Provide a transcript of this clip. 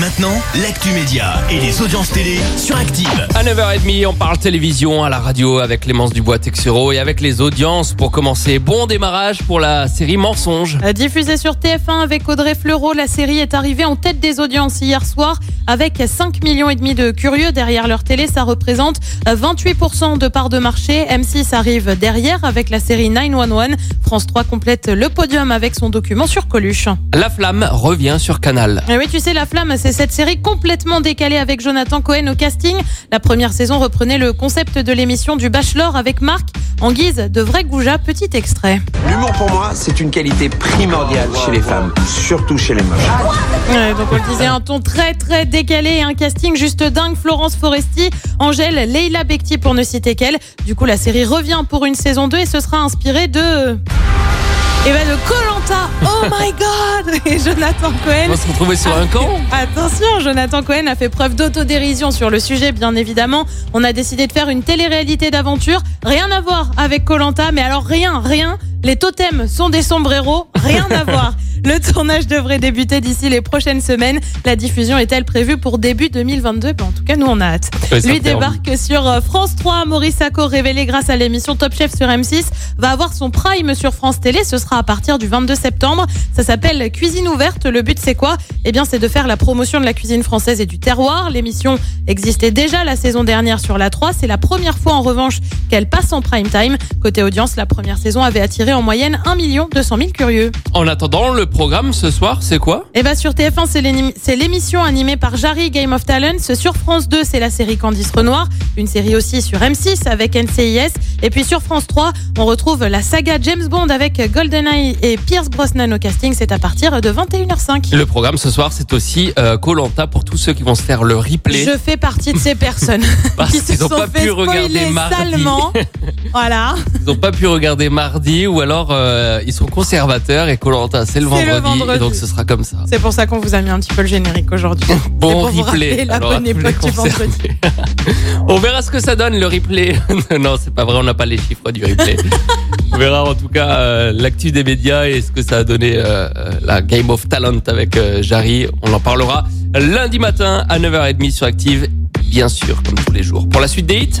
Maintenant, l'actu média et les audiences télé sur Active. À 9h30, on parle télévision à la radio avec Clémence Dubois Texero et avec les audiences pour commencer. Bon démarrage pour la série Mensonge. Euh, Diffusée sur TF1 avec Audrey Fleurot, la série est arrivée en tête des audiences hier soir avec 5 millions et demi de curieux derrière leur télé. Ça représente euh, 28% de part de marché. M6 arrive derrière avec la série 911. France 3 complète le podium avec son document sur Coluche. La flamme revient sur Canal. Et oui, tu sais, La Flamme, c'est cette série complètement décalée avec Jonathan Cohen au casting. La première saison reprenait le concept de l'émission du Bachelor avec Marc en guise de vrai goujat. Petit extrait. L'humour pour moi, c'est une qualité primordiale chez les femmes, surtout chez les moches. Ouais, donc on le disait, un ton très très décalé et un casting juste dingue. Florence Foresti, Angèle, Leila Bekti pour ne citer qu'elle. Du coup, la série revient pour une saison 2 et ce sera inspiré de... Et ben de Colanta. Oh my god Et Jonathan Cohen. On va se retrouver sur un camp. Attention, Jonathan Cohen a fait preuve d'autodérision sur le sujet, bien évidemment. On a décidé de faire une télé-réalité d'aventure. Rien à voir avec Colanta, mais alors rien, rien. Les totems sont des sombreros, rien à voir. Le tournage devrait débuter d'ici les prochaines semaines. La diffusion est-elle prévue pour début 2022 Ben, En tout cas, nous on a hâte. Ouais, Lui débarque sur euh, France 3. Maurice Sacco, révélé grâce à l'émission Top Chef sur M6, va avoir son prime sur France Télé. Ce sera à partir du 22 septembre. Ça s'appelle Cuisine ouverte. Le but, c'est quoi? Eh bien, c'est de faire la promotion de la cuisine française et du terroir. L'émission existait déjà la saison dernière sur la 3. C'est la première fois, en revanche, qu'elle passe en prime time. Côté audience, la première saison avait attiré en moyenne 1 200 000 curieux. En attendant, le programme ce soir, c'est quoi? Et bah sur TF1, c'est l'émission animée par Jarry Game of Talents. Sur France 2, c'est la série Candice Renoir. Une série aussi sur M6 avec NCIS. Et puis sur France 3, on retrouve la saga James Bond avec GoldenEye et Pierce Brosnan au casting. C'est à partir de 21h05. Le programme ce soir, c'est aussi Colanta pour tous ceux qui vont se faire le replay. Je fais partie de ces personnes qui se sont pas fait pu spoiler salement. Voilà. Ils n'ont pas pu regarder mardi ou alors euh, ils sont conservateurs et Colanta c'est le, vendredi, et donc ce sera comme ça. C'est pour ça qu'on vous a mis un petit peu le générique aujourd'hui. Bon pour vous replay. rappeler la alors, bonne époque du vendredi. on verra ce que ça donne le replay. non, c'est pas vrai, on n'a pas les chiffres du replay. on verra en tout cas euh, l'actu des médias et ce que ça a donné euh, euh, la Game of Talent avec euh, Jarry. On en parlera lundi matin à 9h30 sur Active, bien sûr, comme tous les jours. Pour la suite des hits